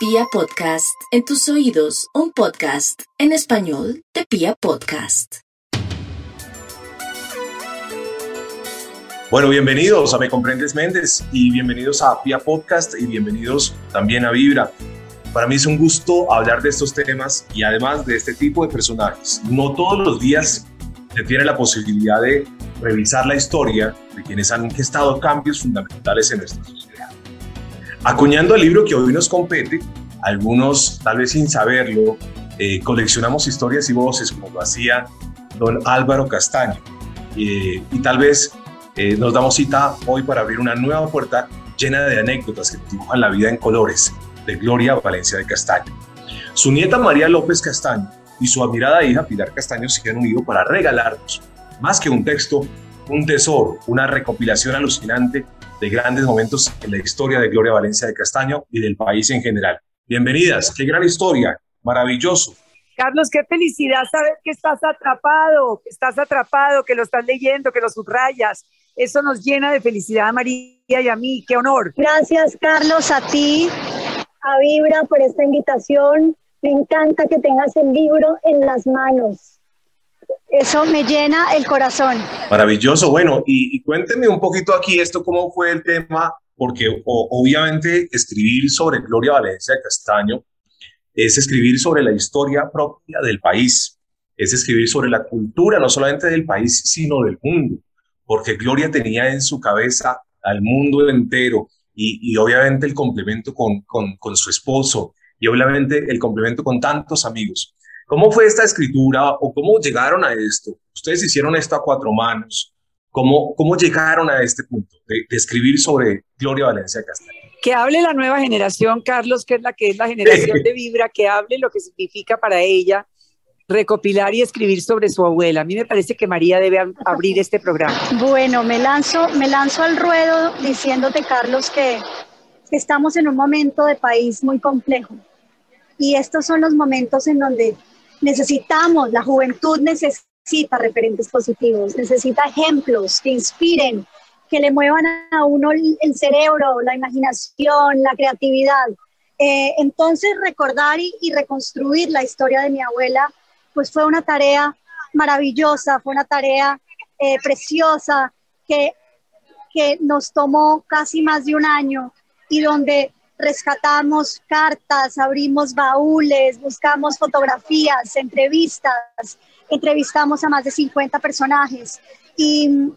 Pia Podcast, en tus oídos, un podcast en español de Pia Podcast. Bueno, bienvenidos a Me Comprendes Méndez y bienvenidos a Pia Podcast y bienvenidos también a Vibra. Para mí es un gusto hablar de estos temas y además de este tipo de personajes. No todos los días se tiene la posibilidad de revisar la historia de quienes han gestado cambios fundamentales en nuestra sociedad. Acuñando el libro que hoy nos compete, algunos tal vez sin saberlo, eh, coleccionamos historias y voces como lo hacía don Álvaro Castaño. Eh, y tal vez eh, nos damos cita hoy para abrir una nueva puerta llena de anécdotas que dibujan la vida en colores de Gloria Valencia de Castaño. Su nieta María López Castaño y su admirada hija Pilar Castaño se han unido para regalarnos, más que un texto, un tesoro, una recopilación alucinante de grandes momentos en la historia de Gloria Valencia de Castaño y del país en general. Bienvenidas, qué gran historia, maravilloso. Carlos, qué felicidad saber que estás atrapado, que estás atrapado, que lo estás leyendo, que lo subrayas. Eso nos llena de felicidad a María y a mí, qué honor. Gracias, Carlos, a ti, a Vibra por esta invitación. Me encanta que tengas el libro en las manos. Eso me llena el corazón. Maravilloso. Bueno, y, y cuéntenme un poquito aquí esto, cómo fue el tema, porque obviamente escribir sobre Gloria Valencia de Castaño es escribir sobre la historia propia del país, es escribir sobre la cultura, no solamente del país, sino del mundo, porque Gloria tenía en su cabeza al mundo entero y, obviamente el complemento con, con, con su esposo y obviamente el complemento con tantos amigos. ¿Cómo fue esta escritura o cómo llegaron a esto? Ustedes hicieron esto a cuatro manos. ¿Cómo, cómo llegaron a este punto de, escribir sobre Gloria Valencia Castaño? Que hable la nueva generación, Carlos, que es la que es la generación de Vibra, que hable lo que significa para ella recopilar y escribir sobre su abuela. A mí me parece que María debe abrir este programa. Bueno, me lanzo, me lanzo al ruedo diciéndote, Carlos, que estamos en un momento de país muy complejo. Y estos son los momentos en donde necesitamos, la juventud necesita referentes positivos, necesita ejemplos que inspiren, que le muevan a uno el cerebro, la imaginación, la creatividad. Eh, entonces, recordar y, reconstruir la historia de mi abuela, pues fue una tarea maravillosa, fue una tarea eh, preciosa que, que nos tomó casi más de un año y donde rescatamos cartas, abrimos baúles, buscamos fotografías, entrevistas, entrevistamos a más de 50 personajes y,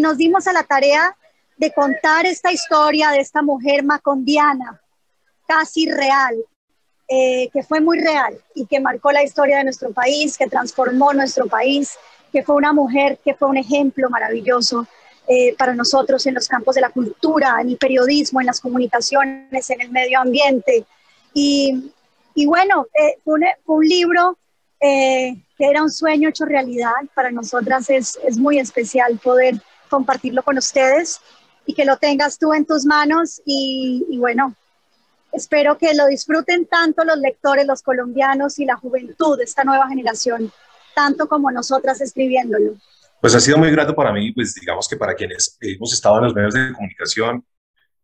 nos dimos a la tarea de contar esta historia de esta mujer macondiana, casi real, eh, que fue muy real y que marcó la historia de nuestro país, que transformó nuestro país, que fue una mujer que fue un ejemplo maravilloso eh, para nosotros en los campos de la cultura, en el periodismo, en las comunicaciones, en el medio ambiente. Y, y bueno, eh, fue, un, libro eh, que era un sueño hecho realidad. Para nosotras es, es muy especial poder compartirlo con ustedes y que lo tengas tú en tus manos. Y, y bueno, espero que lo disfruten tanto los lectores, los colombianos y la juventud de esta nueva generación, tanto como nosotras escribiéndolo. Pues ha sido muy grato para mí, pues digamos que para quienes hemos estado en los medios de comunicación,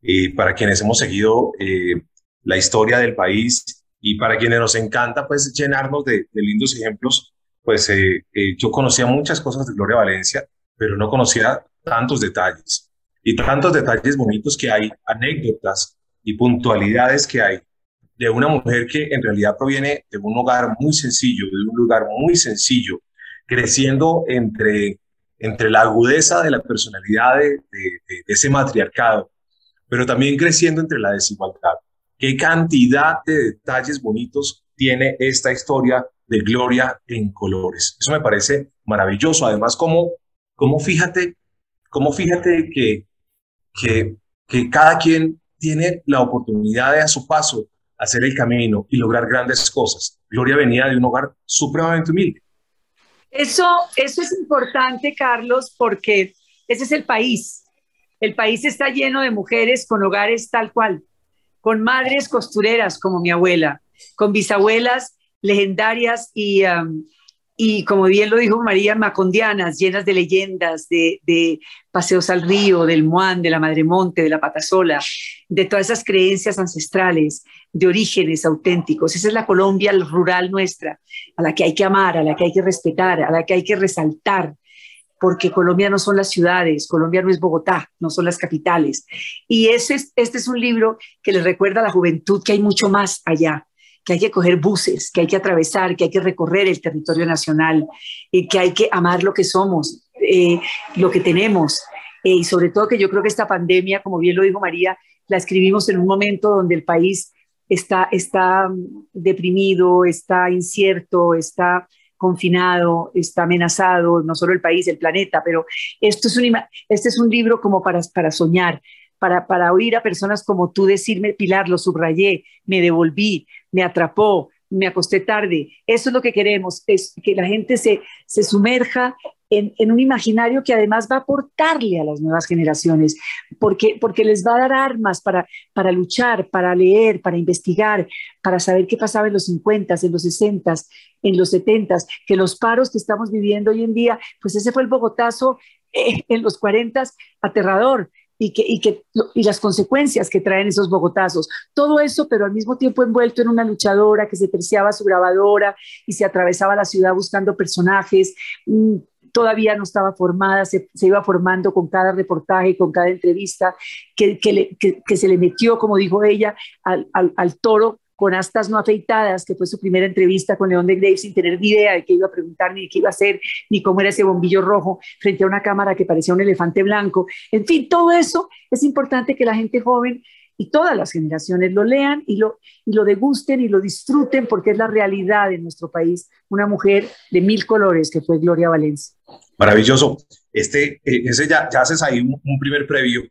y para quienes hemos seguido eh, la historia del país y para quienes nos encanta pues llenarnos de, lindos ejemplos, pues eh, eh, yo conocía muchas cosas de Gloria Valencia, pero no conocía tantos detalles. Y tantos detalles bonitos que hay, anécdotas y puntualidades que hay de una mujer que en realidad proviene de un hogar muy sencillo, de un lugar muy sencillo, creciendo entre entre la agudeza de la personalidad de, ese matriarcado, pero también creciendo entre la desigualdad. ¿Qué cantidad de detalles bonitos tiene esta historia de Gloria en colores? Eso me parece maravilloso. Además, como, como fíjate, como fíjate que, que, que cada quien tiene la oportunidad de a su paso hacer el camino y lograr grandes cosas. Gloria venía de un hogar supremamente humilde. Eso, eso es importante, Carlos, porque ese es el país. El país está lleno de mujeres con hogares tal cual, con madres costureras como mi abuela, con bisabuelas legendarias y, um, y como bien lo dijo María, macondianas, llenas de leyendas, de, paseos al río, del Muán, de la Madre Monte, de la Patasola, de todas esas creencias ancestrales, de orígenes auténticos. Esa es la Colombia rural nuestra, a la que hay que amar, a la que hay que respetar, a la que hay que resaltar, porque Colombia no son las ciudades, Colombia no es Bogotá, no son las capitales. Y ese, este es un libro que les recuerda a la juventud que hay mucho más allá, que hay que coger buses, que hay que atravesar, que hay que recorrer el territorio nacional, y que hay que amar lo que somos, eh, lo que tenemos. Eh, y sobre todo que yo creo que esta pandemia, como bien lo dijo María, la escribimos en un momento donde el país está, está deprimido, está incierto, está confinado, está amenazado, no solo el país, el planeta, pero esto es un, este es un libro como para, para soñar, para, para oír a personas como tú decirme, Pilar, lo subrayé, me devolví, me atrapó, me acosté tarde. Eso es lo que queremos, es que la gente se, se sumerja en, en, un imaginario que además va a aportarle a las nuevas generaciones, porque, porque les va a dar armas para, para luchar, para leer, para investigar, para saber qué pasaba en los 50, en los 60, en los 70, que los paros que estamos viviendo hoy en día, pues ese fue el Bogotazo eh, en los 40, aterrador y, que, y, que, y las consecuencias que traen esos bogotazos. Todo eso, pero al mismo tiempo envuelto en una luchadora que se terciaba su grabadora y se atravesaba la ciudad buscando personajes. Mm, todavía no estaba formada, se, se, iba formando con cada reportaje, con cada entrevista, que, que, que se le metió, como dijo ella, al, al, al toro con astas no afeitadas, que fue su primera entrevista con León de Graves, sin tener ni idea de qué iba a preguntar, ni qué iba a hacer, ni cómo era ese bombillo rojo frente a una cámara que parecía un elefante blanco. En fin, todo eso es importante que la gente joven y todas las generaciones lo lean y lo, y lo degusten y lo disfruten porque es la realidad de nuestro país. Una mujer de mil colores que fue Gloria Valencia. Maravilloso. Este, eh, ese ya, ya haces ahí un, un, primer previo,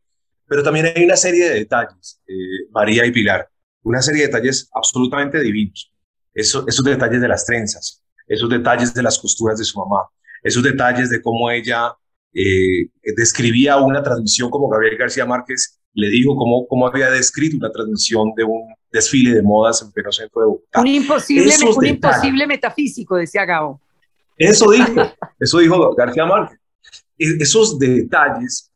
pero también hay una serie de detalles, eh, María y Pilar, una serie de detalles absolutamente divinos. Eso, esos detalles de las trenzas, esos detalles de las costuras de su mamá, esos detalles de cómo ella eh, describía una transmisión como Gabriel García Márquez le dijo cómo, cómo había descrito una transmisión de un desfile de modas en pleno centro de Bogotá. Un imposible, un imposible metafísico, decía Gabo. Eso dijo, eso dijo García Márquez. Esos detalles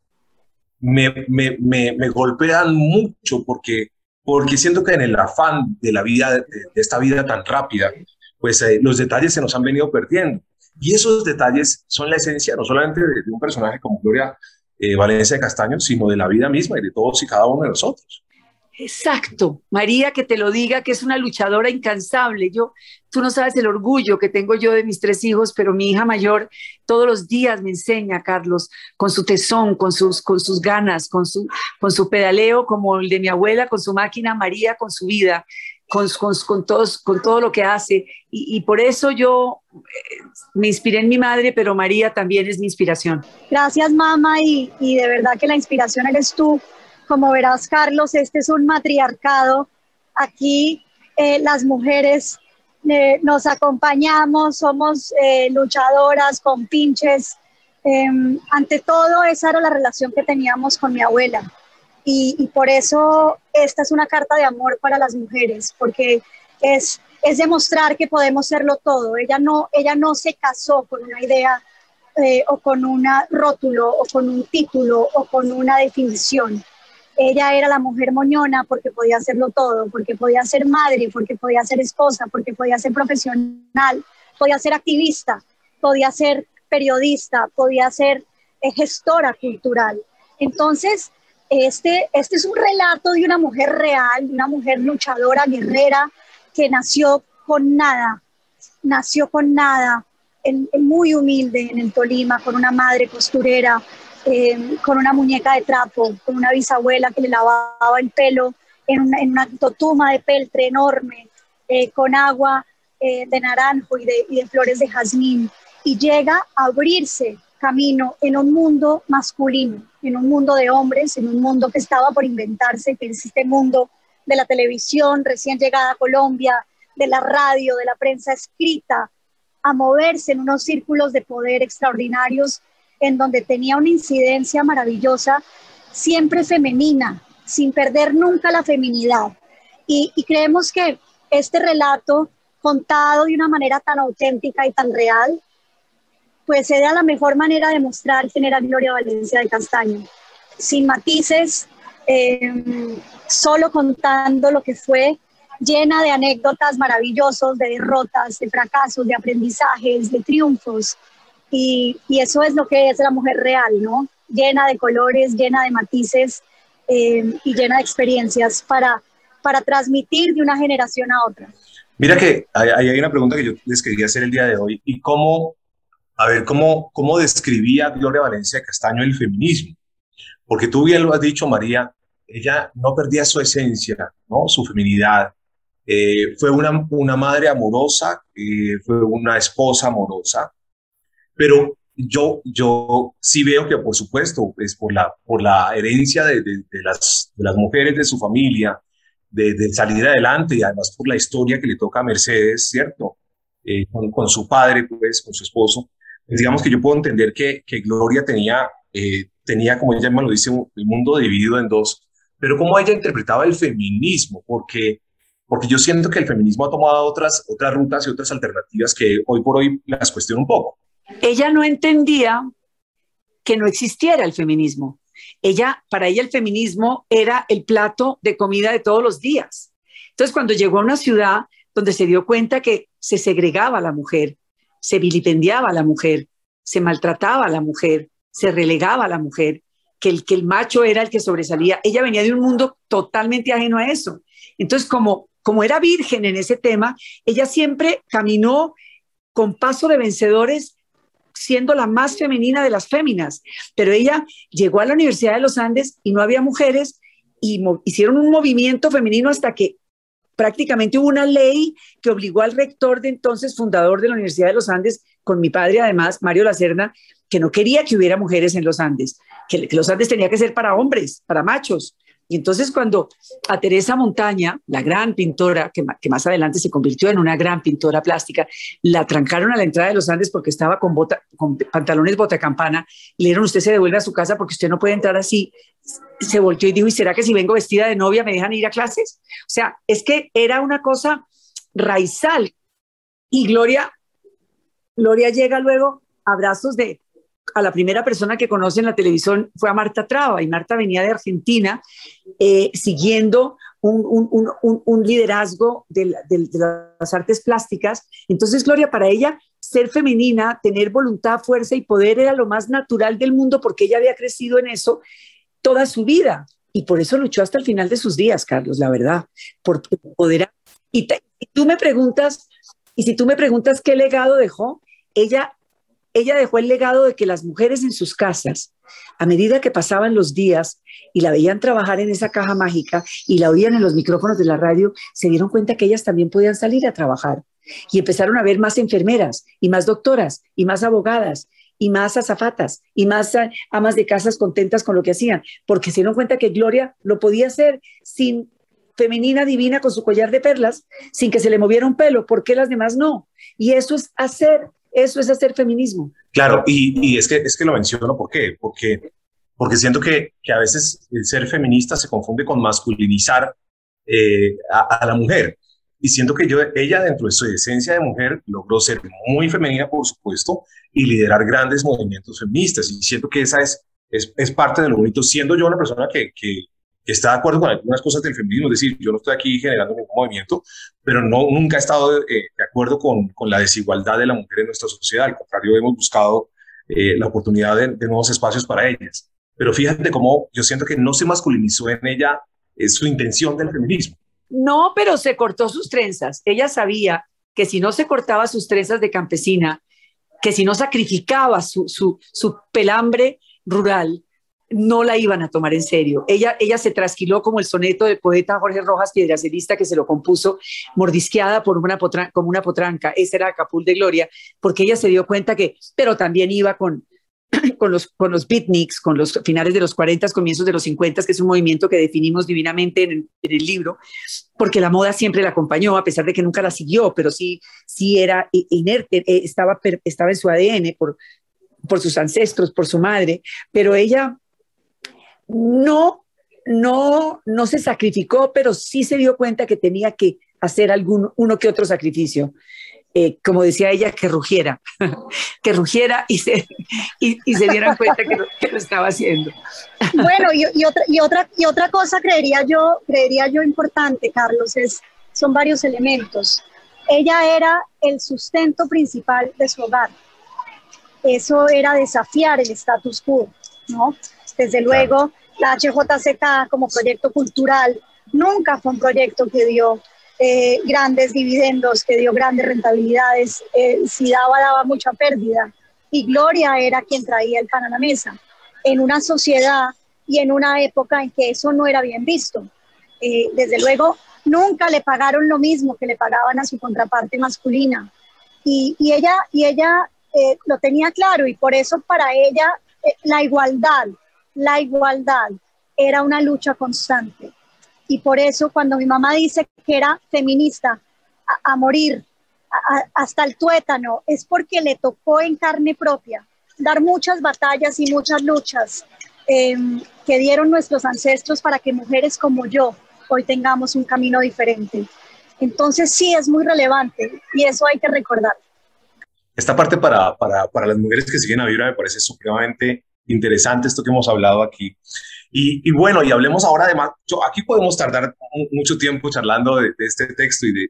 me, me, me, me golpean mucho porque porque siento que en el afán de la vida, de, esta vida tan rápida, pues eh, los detalles se nos han venido perdiendo. Y esos detalles son la esencia no solamente de, de un personaje como Gloria eh, Valencia de Castaño, sino de la vida misma y de todos y cada uno de nosotros. Exacto, María, que te lo diga, que es una luchadora incansable. Yo, tú no sabes el orgullo que tengo yo de mis tres hijos, pero mi hija mayor todos los días me enseña, Carlos, con su tesón, con sus, con sus ganas, con su, con su pedaleo, como el de mi abuela, con su máquina, María, con su vida, con, con, con todos, con todo lo que hace. Y, por eso yo eh, me inspiré en mi madre, pero María también es mi inspiración. Gracias, mamá, y de verdad que la inspiración eres tú como verás, Carlos, este es un matriarcado. Aquí eh, las mujeres eh, nos acompañamos, somos eh, luchadoras con pinches. Em, ante todo, esa era la relación que teníamos con mi abuela. Y, y, por eso esta es una carta de amor para las mujeres, porque es, es demostrar que podemos serlo todo. Ella no, ella no se casó con una idea eh, o con un rótulo o con un título o con una definición ella era la mujer moñona porque podía hacerlo todo, porque podía ser madre, porque podía ser esposa, porque podía ser profesional, podía ser activista, podía ser periodista, podía ser eh, gestora cultural. Entonces, este, este es un relato de una mujer real, de una mujer luchadora, guerrera, que nació con nada, nació con nada, en, muy humilde en el Tolima, con una madre costurera, eh, con una muñeca de trapo, con una bisabuela que le lavaba el pelo en una, en una totuma de peltre enorme, eh, con agua eh, de naranjo y de, y de flores de jazmín, y llega a abrirse camino en un mundo masculino, en un mundo de hombres, en un mundo que estaba por inventarse, que es este mundo de la televisión recién llegada a Colombia, de la radio, de la prensa escrita, a moverse en unos círculos de poder extraordinarios en donde tenía una incidencia maravillosa, siempre femenina, sin perder nunca la feminidad. Y, creemos que este relato, contado de una manera tan auténtica y tan real, pues era la mejor manera de mostrar quién era Gloria Valencia de Castaño, sin matices, em, solo contando lo que fue, llena de anécdotas maravillosos, de derrotas, de fracasos, de aprendizajes, de triunfos. Y, eso es lo que es la mujer real, ¿no? Llena de colores, llena de matices em, y llena de experiencias para, para transmitir de una generación a otra. Mira que hay, hay una pregunta que yo les quería hacer el día de hoy. ¿Y cómo, a ver, cómo, cómo describía Gloria Valencia Castaño el feminismo? Porque tú bien lo has dicho, María, ella no perdía su esencia, ¿no? Su feminidad. Eh, fue una, una madre amorosa, eh, fue una esposa amorosa, pero yo, yo sí veo que, por supuesto, es por la, por la herencia de, de, de las, de las mujeres de su familia, de, salir adelante y además por la historia que le toca a Mercedes, ¿cierto? Eh, con, su padre, pues, con su esposo. Pues, digamos que yo puedo entender que, que Gloria tenía, eh, tenía, como ella misma lo dice, el mundo dividido en dos, pero cómo ella interpretaba el feminismo, porque, porque yo siento que el feminismo ha tomado otras, otras rutas y otras alternativas que hoy por hoy las cuestiono un poco. Ella no entendía que no existiera el feminismo. Ella, para ella el feminismo era el plato de comida de todos los días. Entonces, cuando llegó a una ciudad donde se dio cuenta que se segregaba a la mujer, se vilipendiaba a la mujer, se maltrataba a la mujer, se relegaba a la mujer, que el, que el macho era el que sobresalía, ella venía de un mundo totalmente ajeno a eso. Entonces, como, como era virgen en ese tema, ella siempre caminó con paso de vencedores siendo la más femenina de las féminas, pero ella llegó a la Universidad de los Andes y no había mujeres y hicieron un movimiento femenino hasta que prácticamente hubo una ley que obligó al rector de entonces, fundador de la Universidad de los Andes, con mi padre además, Mario Lacerna, que no quería que hubiera mujeres en los Andes, que, los Andes tenía que ser para hombres, para machos. Y entonces cuando a Teresa Montaña, la gran pintora, que, más adelante se convirtió en una gran pintora plástica, la trancaron a la entrada de los Andes porque estaba con, bota, con pantalones botacampana, le dijeron, usted se devuelve a su casa porque usted no puede entrar así. Se volteó y dijo, ¿y será que si vengo vestida de novia me dejan ir a clases? O sea, es que era una cosa raizal. Y Gloria, Gloria llega luego a brazos de a la primera persona que conoce en la televisión fue a Marta Traba y Marta venía de Argentina eh, siguiendo un, liderazgo de, las artes plásticas. Entonces, Gloria, para ella, ser femenina, tener voluntad, fuerza y poder era lo más natural del mundo porque ella había crecido en eso toda su vida. Y por eso luchó hasta el final de sus días, Carlos, la verdad, por poder. Y tú me preguntas, y si tú me preguntas qué legado dejó, ella ella dejó el legado de que las mujeres en sus casas, a medida que pasaban los días y la veían trabajar en esa caja mágica y la oían en los micrófonos de la radio, se dieron cuenta que ellas también podían salir a trabajar. Y empezaron a ver más enfermeras y más doctoras y más abogadas y más azafatas y más amas de casas contentas con lo que hacían, porque se dieron cuenta que Gloria lo podía hacer sin femenina divina con su collar de perlas, sin que se le moviera un pelo, ¿por qué las demás no? Y eso es hacer eso es hacer feminismo. Claro, y, es, que, es que lo menciono, ¿por qué? Porque, porque siento que, que a veces el ser feminista se confunde con masculinizar eh, a, la mujer. Y siento que yo, ella dentro de su esencia de mujer logró ser muy femenina, por supuesto, y liderar grandes movimientos feministas. Y siento que esa es, es, es parte de lo bonito, siendo yo una persona que, que, está de acuerdo con algunas cosas del feminismo, es decir, yo no estoy aquí generando ningún movimiento, pero no, nunca he estado eh, de acuerdo con, con, la desigualdad de la mujer en nuestra sociedad, al contrario, hemos buscado eh, la oportunidad de, nuevos espacios para ellas. Pero fíjate cómo yo siento que no se masculinizó en ella es su intención del feminismo. No, pero se cortó sus trenzas. Ella sabía que si no se cortaba sus trenzas de campesina, que si no sacrificaba su, su, su pelambre rural, no la iban a tomar en serio. Ella, ella se trasquiló como el soneto del poeta Jorge Rojas Piedracelista que se lo compuso mordisqueada por una como una potranca. Ese era Capul de Gloria, porque ella se dio cuenta que, pero también iba con, con los, con los beatniks, con los finales de los 40, comienzos de los 50, que es un movimiento que definimos divinamente en, el libro, porque la moda siempre la acompañó, a pesar de que nunca la siguió, pero sí, sí era inerte, eh, estaba, estaba en su ADN por, por sus ancestros, por su madre, pero ella no, no, no se sacrificó, pero sí se dio cuenta que tenía que hacer algún, uno que otro sacrificio. eh, como decía ella, que rugiera, que rugiera y se, y, se dieran cuenta que lo, estaba haciendo. Bueno, y, otra, y, otra, y otra cosa creería yo, creería yo importante, Carlos, es, son varios elementos. Ella era el sustento principal de su hogar. Eso era desafiar el status quo, ¿no? Desde luego, la HJCK como proyecto cultural nunca fue un proyecto que dio eh, grandes dividendos, que dio grandes rentabilidades. Eh, si daba, daba mucha pérdida. Y Gloria era quien traía el pan a la mesa. En una sociedad y en una época en que eso no era bien visto. Eh, desde luego, nunca le pagaron lo mismo que le pagaban a su contraparte masculina. Y, y ella, y ella lo tenía claro y por eso para ella la igualdad, la igualdad era una lucha constante. Y por eso cuando mi mamá dice que era feminista a, morir, hasta el tuétano, es porque le tocó en carne propia dar muchas batallas y muchas luchas em, que dieron nuestros ancestros para que mujeres como yo hoy tengamos un camino diferente. Entonces sí es muy relevante y eso hay que recordar. Esta parte para, para, para las mujeres que siguen a Vibra me parece supremamente interesante esto que hemos hablado aquí. Y, bueno, y hablemos ahora de más, yo, aquí podemos tardar mucho tiempo charlando de, este texto y, de,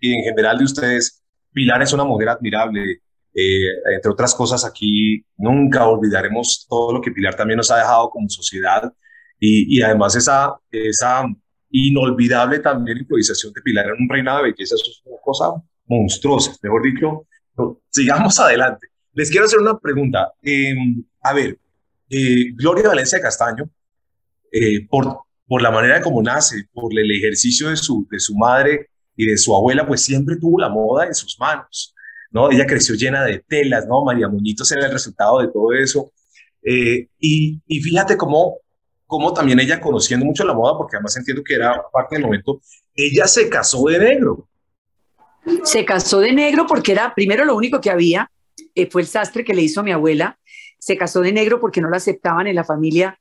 y, en general de ustedes. Pilar es una mujer admirable, eh, entre otras cosas aquí nunca olvidaremos todo lo que Pilar también nos ha dejado como sociedad y, además esa, esa inolvidable también improvisación de Pilar en un reinado de belleza, eso es una cosa monstruosa, mejor dicho, sigamos adelante. Les quiero hacer una pregunta. Em, a ver, Gloria Valencia Castaño eh, por, por la manera como nace, por el ejercicio de su, de su madre y de su abuela, pues siempre tuvo la moda en sus manos, ¿no? Ella creció llena de telas, ¿no? María Muñitos era el resultado de todo eso. Eh, y, y, fíjate cómo, cómo también ella conociendo mucho la moda, porque además entiendo que era parte del momento, ella se casó de negro. Se casó de negro porque era primero lo único que había, eh, fue el sastre que le hizo a mi abuela, se casó de negro porque no la aceptaban en la familia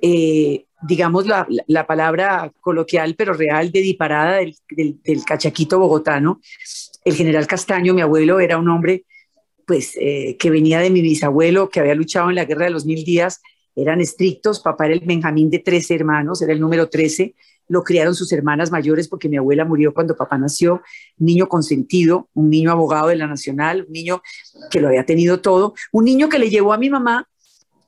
eh, digamos, la, la, palabra coloquial pero real de disparada del, del, cachaquito bogotano. El general Castaño, mi abuelo, era un hombre pues eh, que venía de mi bisabuelo, que había luchado en la guerra de los mil días, eran estrictos, papá era el Benjamín de 13 hermanos, era el número 13, lo criaron sus hermanas mayores porque mi abuela murió cuando papá nació, niño consentido, un niño abogado de la Nacional, un niño que lo había tenido todo, un niño que le llevó a mi mamá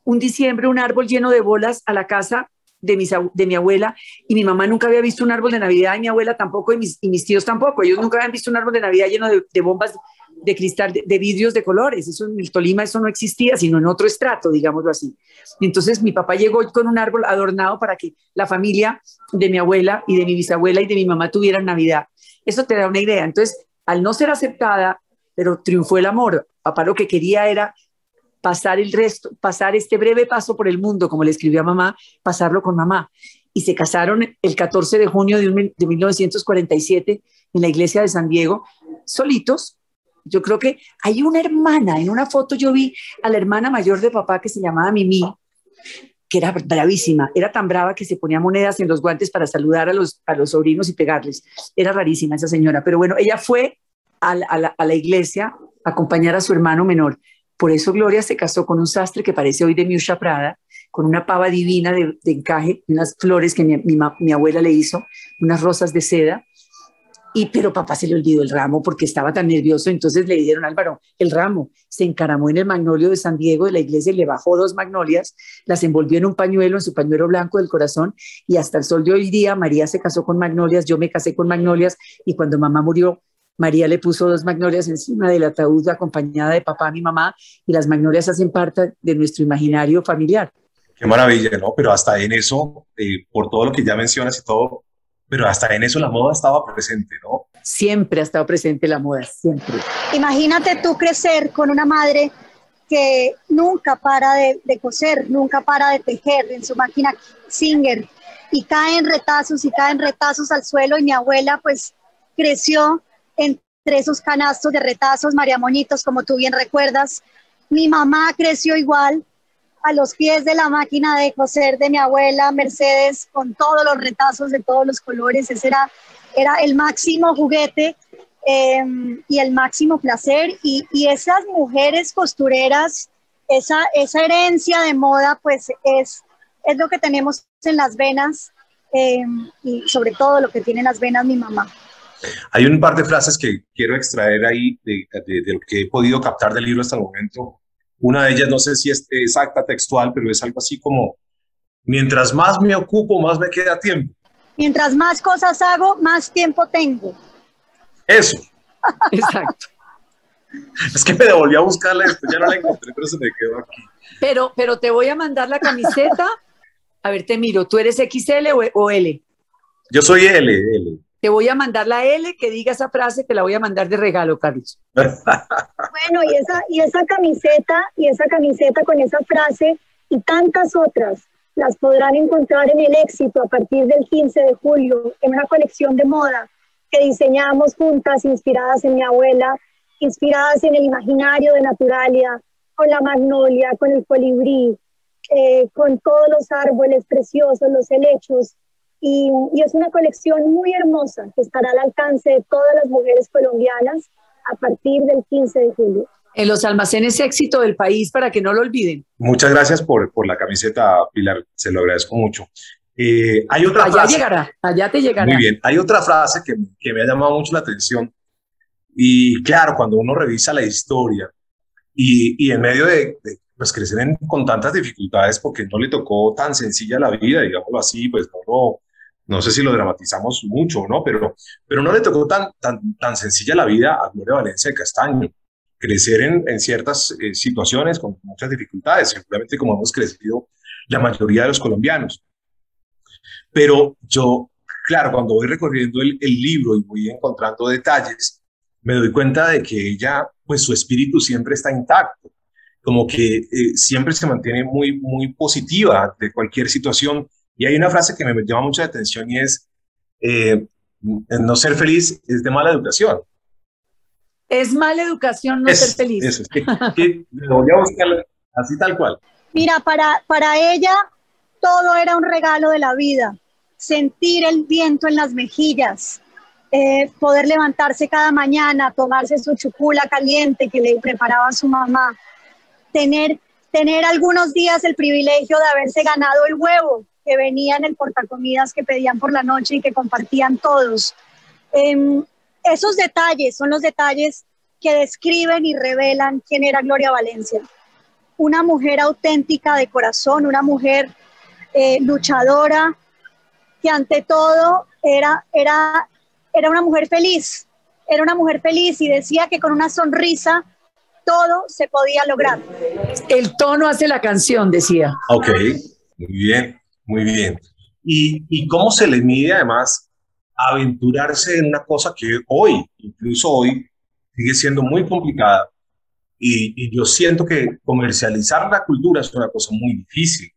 un diciembre un árbol lleno de bolas a la casa de, mis, de mi abuela y mi mamá nunca había visto un árbol de Navidad y mi abuela tampoco y mis, y mis tíos tampoco. Ellos nunca habían visto un árbol de Navidad lleno de, bombas de cristal, de, vidrios de colores. Eso en el Tolima eso no existía, sino en otro estrato, digámoslo así. entonces mi papá llegó con un árbol adornado para que la familia de mi abuela y de mi bisabuela y de mi mamá tuvieran Navidad. Eso te da una idea. Entonces, al no ser aceptada, pero triunfó el amor. Papá lo que quería era pasar el resto, pasar este breve paso por el mundo, como le escribió a mamá, pasarlo con mamá. Y se casaron el 14 de junio de, 1947 en la iglesia de San Diego, solitos. Yo creo que hay una hermana, en una foto yo vi a la hermana mayor de papá que se llamaba Mimi, que era bravísima, era tan brava que se ponía monedas en los guantes para saludar a los, a los sobrinos y pegarles. Era rarísima esa señora, pero bueno, ella fue a la, a la iglesia a acompañar a su hermano menor. Por eso Gloria se casó con un sastre que parece hoy de Miusha Prada, con una pava divina de, encaje, unas flores que mi, abuela le hizo, unas rosas de seda. Y, pero papá se le olvidó el ramo porque estaba tan nervioso, entonces le dieron Álvaro el ramo, se encaramó en el magnolio de San Diego de la iglesia y le bajó dos magnolias, las envolvió en un pañuelo, en su pañuelo blanco del corazón, y hasta el sol de hoy día María se casó con magnolias, yo me casé con magnolias, y cuando mamá murió María le puso dos magnolias encima del ataúd acompañada de papá mi mamá y las magnolias hacen parte de nuestro imaginario familiar. Qué maravilla, ¿no? Pero hasta en eso, eh, por todo lo que ya mencionas y todo, pero hasta en eso la moda estaba presente, ¿no? Siempre ha estado presente la moda, siempre. Imagínate tú crecer con una madre que nunca para de, de coser, nunca para de tejer en su máquina Singer y caen retazos y caen retazos al suelo y mi abuela pues creció entre esos canastos de retazos, María Moñitos, como tú bien recuerdas. Mi mamá creció igual a los pies de la máquina de coser de mi abuela Mercedes con todos los retazos de todos los colores. Ese era, era el máximo juguete em, y el máximo placer. Y, y, esas mujeres costureras, esa, esa herencia de moda, pues es, es lo que tenemos en las venas em, y sobre todo lo que tiene en las venas mi mamá. Hay un par de frases que quiero extraer ahí de, de, lo que he podido captar del libro hasta el momento. Una de ellas, no sé si es exacta textual, pero es algo así como, mientras más me ocupo, más me queda tiempo. Mientras más cosas hago, más tiempo tengo. Eso. Exacto. Es que me devolví a buscarla, después ya no la encontré, pero se me quedó aquí. Pero, pero te voy a mandar la camiseta. A ver, te miro, ¿tú eres XL o, L? Yo soy L, L. Te voy a mandar la L que diga esa frase, te la voy a mandar de regalo, Carlos. Bueno, y esa, y esa camiseta, y esa camiseta con esa frase y tantas otras las podrán encontrar en el éxito a partir del 15 de julio en una colección de moda que diseñamos juntas, inspiradas en mi abuela, inspiradas en el imaginario de Naturalia, con la magnolia, con el colibrí, eh, con todos los árboles preciosos, los helechos. Y, y, es una colección muy hermosa que estará al alcance de todas las mujeres colombianas a partir del 15 de julio. En los almacenes éxito del país para que no lo olviden. Muchas gracias por, por la camiseta, Pilar, se lo agradezco mucho. Eh, hay otra allá llegará, allá te llegará. Muy bien, hay otra frase que, que me ha llamado mucho la atención y claro, cuando uno revisa la historia y, y en medio de, pues crecer en, con tantas dificultades porque no le tocó tan sencilla la vida, digámoslo así, pues no, no, sé si lo dramatizamos mucho, ¿no? Pero, pero no le tocó tan, tan, tan sencilla la vida a Gloria Valencia de Castaño. Crecer en, en ciertas eh, situaciones con muchas dificultades, seguramente como hemos crecido la mayoría de los colombianos. Pero yo, claro, cuando voy recorriendo el, el libro y voy encontrando detalles, me doy cuenta de que ella, pues su espíritu siempre está intacto, como que eh, siempre se mantiene muy, muy positiva de cualquier situación. Y hay una frase que me llama mucha atención y es, eh, no ser feliz es de mala educación. Es mala educación no ser feliz. Eso, es que, que voy a buscar así tal cual. Mira, para, para ella todo era un regalo de la vida. Sentir el viento en las mejillas, eh, poder levantarse cada mañana, tomarse su chucula caliente que le preparaba su mamá, tener, tener algunos días el privilegio de haberse ganado el huevo que venía en el portacomidas que pedían por la noche y que compartían todos. Em, esos detalles son los detalles que describen y revelan quién era Gloria Valencia. Una mujer auténtica de corazón, una mujer eh, luchadora, que ante todo era, era era una mujer feliz, era una mujer feliz y decía que con una sonrisa todo se podía lograr. El tono hace la canción, decía. Ok, muy bien, muy bien. ¿Y, y cómo se le mide además aventurarse en una cosa que hoy, incluso hoy, sigue siendo muy complicada? Y, y yo siento que comercializar la cultura es una cosa muy difícil,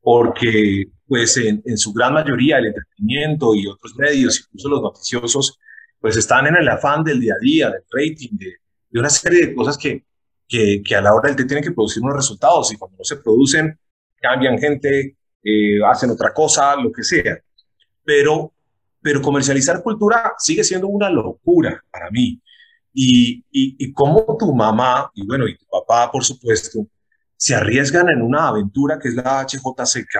porque pues en, su gran mayoría el entretenimiento y otros medios, incluso los noticiosos, pues están en el afán del día a día, del rating, de, de una serie de cosas que, que, que, a la hora del té tienen que producir unos resultados y cuando no se producen, cambian gente, eh, hacen otra cosa, lo que sea. Pero, pero comercializar cultura sigue siendo una locura para mí. Y, y, y como tu mamá, y bueno, y tu papá, por supuesto, se arriesgan en una aventura que es la HJCK,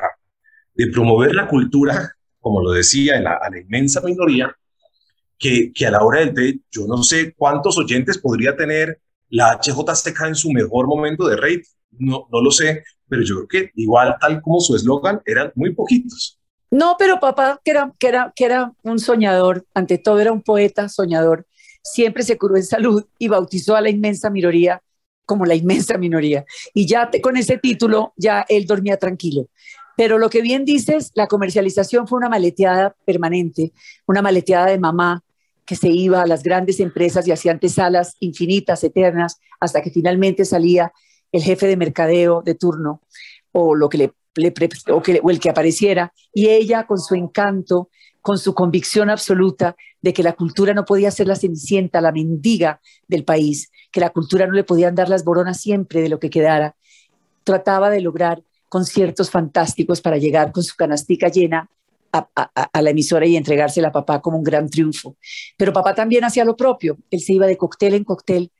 de promover la cultura, como lo decía, a la inmensa minoría, que, que, a la hora del té, yo no sé cuántos oyentes podría tener la HJCK en su mejor momento de rate, no, no lo sé, pero yo creo que igual, tal como su eslogan, eran muy poquitos. No, pero papá, que era, que, era, que era un soñador, ante todo era un poeta soñador, siempre se curó en salud y bautizó a la inmensa minoría como la inmensa minoría. Y ya te, con ese título, ya él dormía tranquilo. Pero lo que bien dices, la comercialización fue una maleteada permanente, una maleteada de mamá que se iba a las grandes empresas y hacía antesalas infinitas, eternas, hasta que finalmente salía el jefe de mercadeo de turno o, lo que le, o, que, o el que apareciera, y ella con su encanto, con su convicción absoluta de que la cultura no podía ser la cenicienta, la mendiga del país, que la cultura no le podían dar las boronas siempre de lo que quedara, trataba de lograr conciertos fantásticos para llegar con su canastica llena a, la emisora y entregársela a papá como un gran triunfo. Pero papá también hacía lo propio. Él se iba de cóctel en cóctel,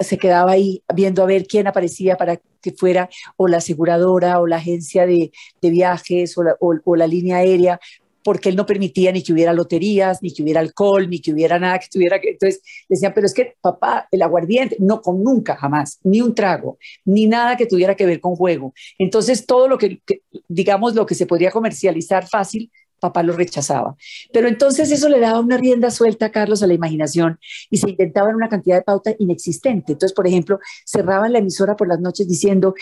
se quedaba ahí viendo a ver quién aparecía para que fuera o la aseguradora o la agencia de, viajes o la, o la línea aérea porque él no permitía ni que hubiera loterías, ni que hubiera alcohol, ni que hubiera nada que estuviera. Entonces decían, pero es que papá, el aguardiente, no, con nunca, jamás, ni un trago, ni nada que tuviera que ver con juego. Entonces todo lo que, digamos, lo que se podría comercializar fácil, papá lo rechazaba. Pero entonces eso le daba una rienda suelta a Carlos a la imaginación y se inventaban una cantidad de pauta inexistente. Entonces, por ejemplo, cerraban la emisora por las noches diciendo,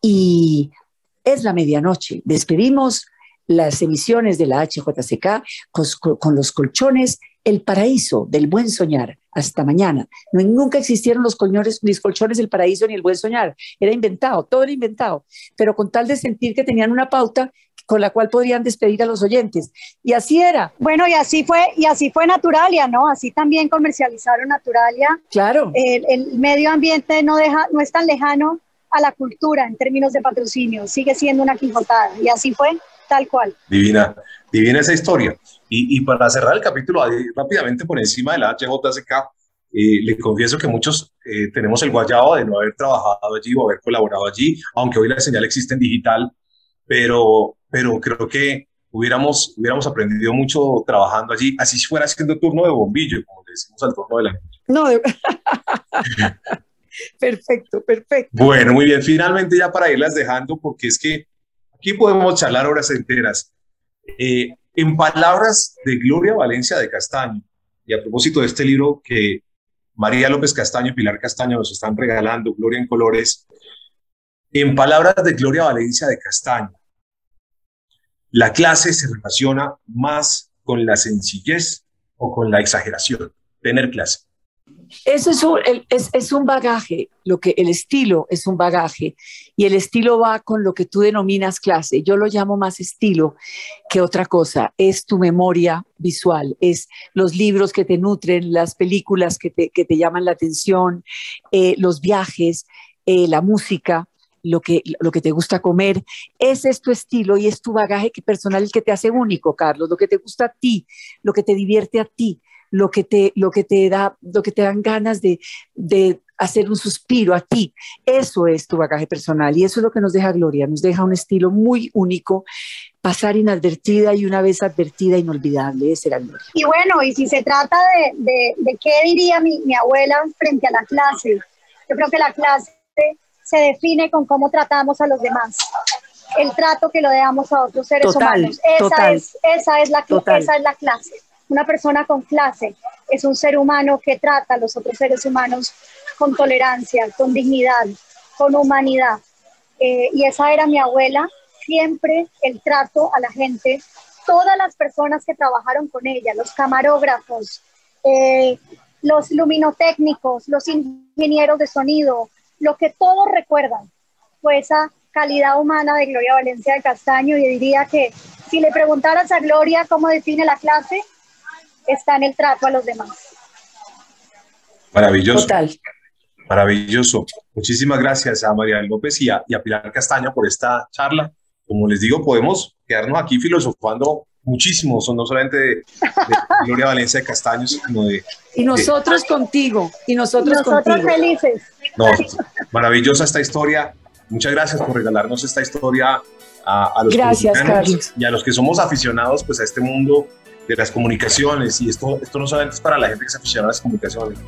y es la medianoche, despedimos las emisiones de la HJCK con, los colchones El Paraíso del Buen Soñar. Hasta mañana. No, nunca existieron los colchones, los colchones del paraíso ni el buen soñar. Era inventado, todo era inventado. Pero con tal de sentir que tenían una pauta con la cual podrían despedir a los oyentes. Y así era. Bueno, y así fue, y así fue Naturalia, ¿no? Así también comercializaron Naturalia. Claro. El, el medio ambiente no, deja, no es tan lejano a la cultura en términos de patrocinio, sigue siendo una quijotada. Y así fue Tal cual. Divina, divina esa historia. Y, para cerrar el capítulo, rápidamente por encima de la HJCK, eh, le confieso que muchos eh, tenemos el guayabo de no haber trabajado allí o haber colaborado allí, aunque hoy la señal existe en digital, pero, pero creo que hubiéramos, hubiéramos aprendido mucho trabajando allí, así fuera haciendo turno de bombillo, como le decimos al turno de la noche. No, perfecto, perfecto. Bueno, muy bien, finalmente ya para irlas dejando, porque es que Aquí podemos charlar horas enteras. Eh, en palabras de Gloria Valencia de Castaño, y a propósito de este libro que María López Castaño y Pilar Castaño nos están regalando, Gloria en Colores, en palabras de Gloria Valencia de Castaño, la clase se relaciona más con la sencillez o con la exageración, tener clase. Eso es un, es, un, bagaje, lo que el estilo es un bagaje y el estilo va con lo que tú denominas clase. Yo lo llamo más estilo que otra cosa. Es tu memoria visual, es los libros que te nutren, las películas que te, que te llaman la atención, eh, los viajes, eh, la música. Lo que, lo que te gusta comer, ese es tu estilo y es tu bagaje personal que te hace único, Carlos, lo que te gusta a ti, lo que te divierte a ti lo que te, lo que te da, lo que te dan ganas de, de hacer un suspiro a ti. Eso es tu bagaje personal y eso es lo que nos deja Gloria, nos deja un estilo muy único, pasar inadvertida y una vez advertida inolvidable, ese era. Y bueno, y si se trata de, de, qué diría mi, mi, abuela frente a la clase, yo creo que la clase se define con cómo tratamos a los demás, el trato que lo damos a otros seres humanos. Esa, Es, esa, es la, esa es la clase. Una persona con clase es un ser humano que trata a los otros seres humanos con tolerancia, con dignidad, con humanidad. Eh, y esa era mi abuela, siempre el trato a la gente, todas las personas que trabajaron con ella, los camarógrafos, eh, los luminotécnicos, los ingenieros de sonido, lo que todos recuerdan fue esa calidad humana de Gloria Valencia de Castaño y diría que si le preguntaras a Gloria cómo define la clase, está en el trato a los demás. Maravilloso. Total. Maravilloso. Muchísimas gracias a María López y a, Pilar Castaña por esta charla. Como les digo, podemos quedarnos aquí filosofando muchísimo, son no solamente de, Gloria Valencia de Castaños, sino de... Y nosotros contigo, y nosotros, nosotros felices. No, maravillosa esta historia. Muchas gracias por regalarnos esta historia a, a los gracias, Carlos. y a los que somos aficionados pues, a este mundo de las comunicaciones, y esto, esto no solamente es para la gente que se aficiona a las comunicaciones,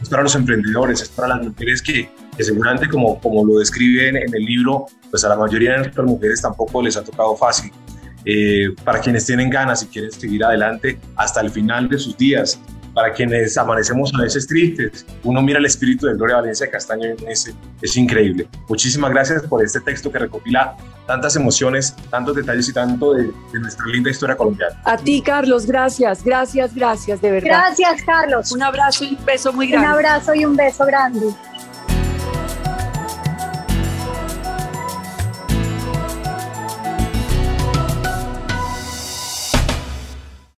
es para los emprendedores, es para las mujeres que, que seguramente como, como lo describen en el libro, pues a la mayoría de nuestras mujeres tampoco les ha tocado fácil. Eh, para quienes tienen ganas y quieren seguir adelante hasta el final de sus días, para quienes amanecemos a veces tristes, uno mira el espíritu de Gloria Valencia de Castaño y dice, es increíble. Muchísimas gracias por este texto que recopila tantas emociones, tantos detalles y tanto de, nuestra linda historia colombiana. A ti, Carlos, gracias, gracias, gracias, de verdad. Gracias, Carlos. Un abrazo y un beso muy grande. Un abrazo y un beso grande.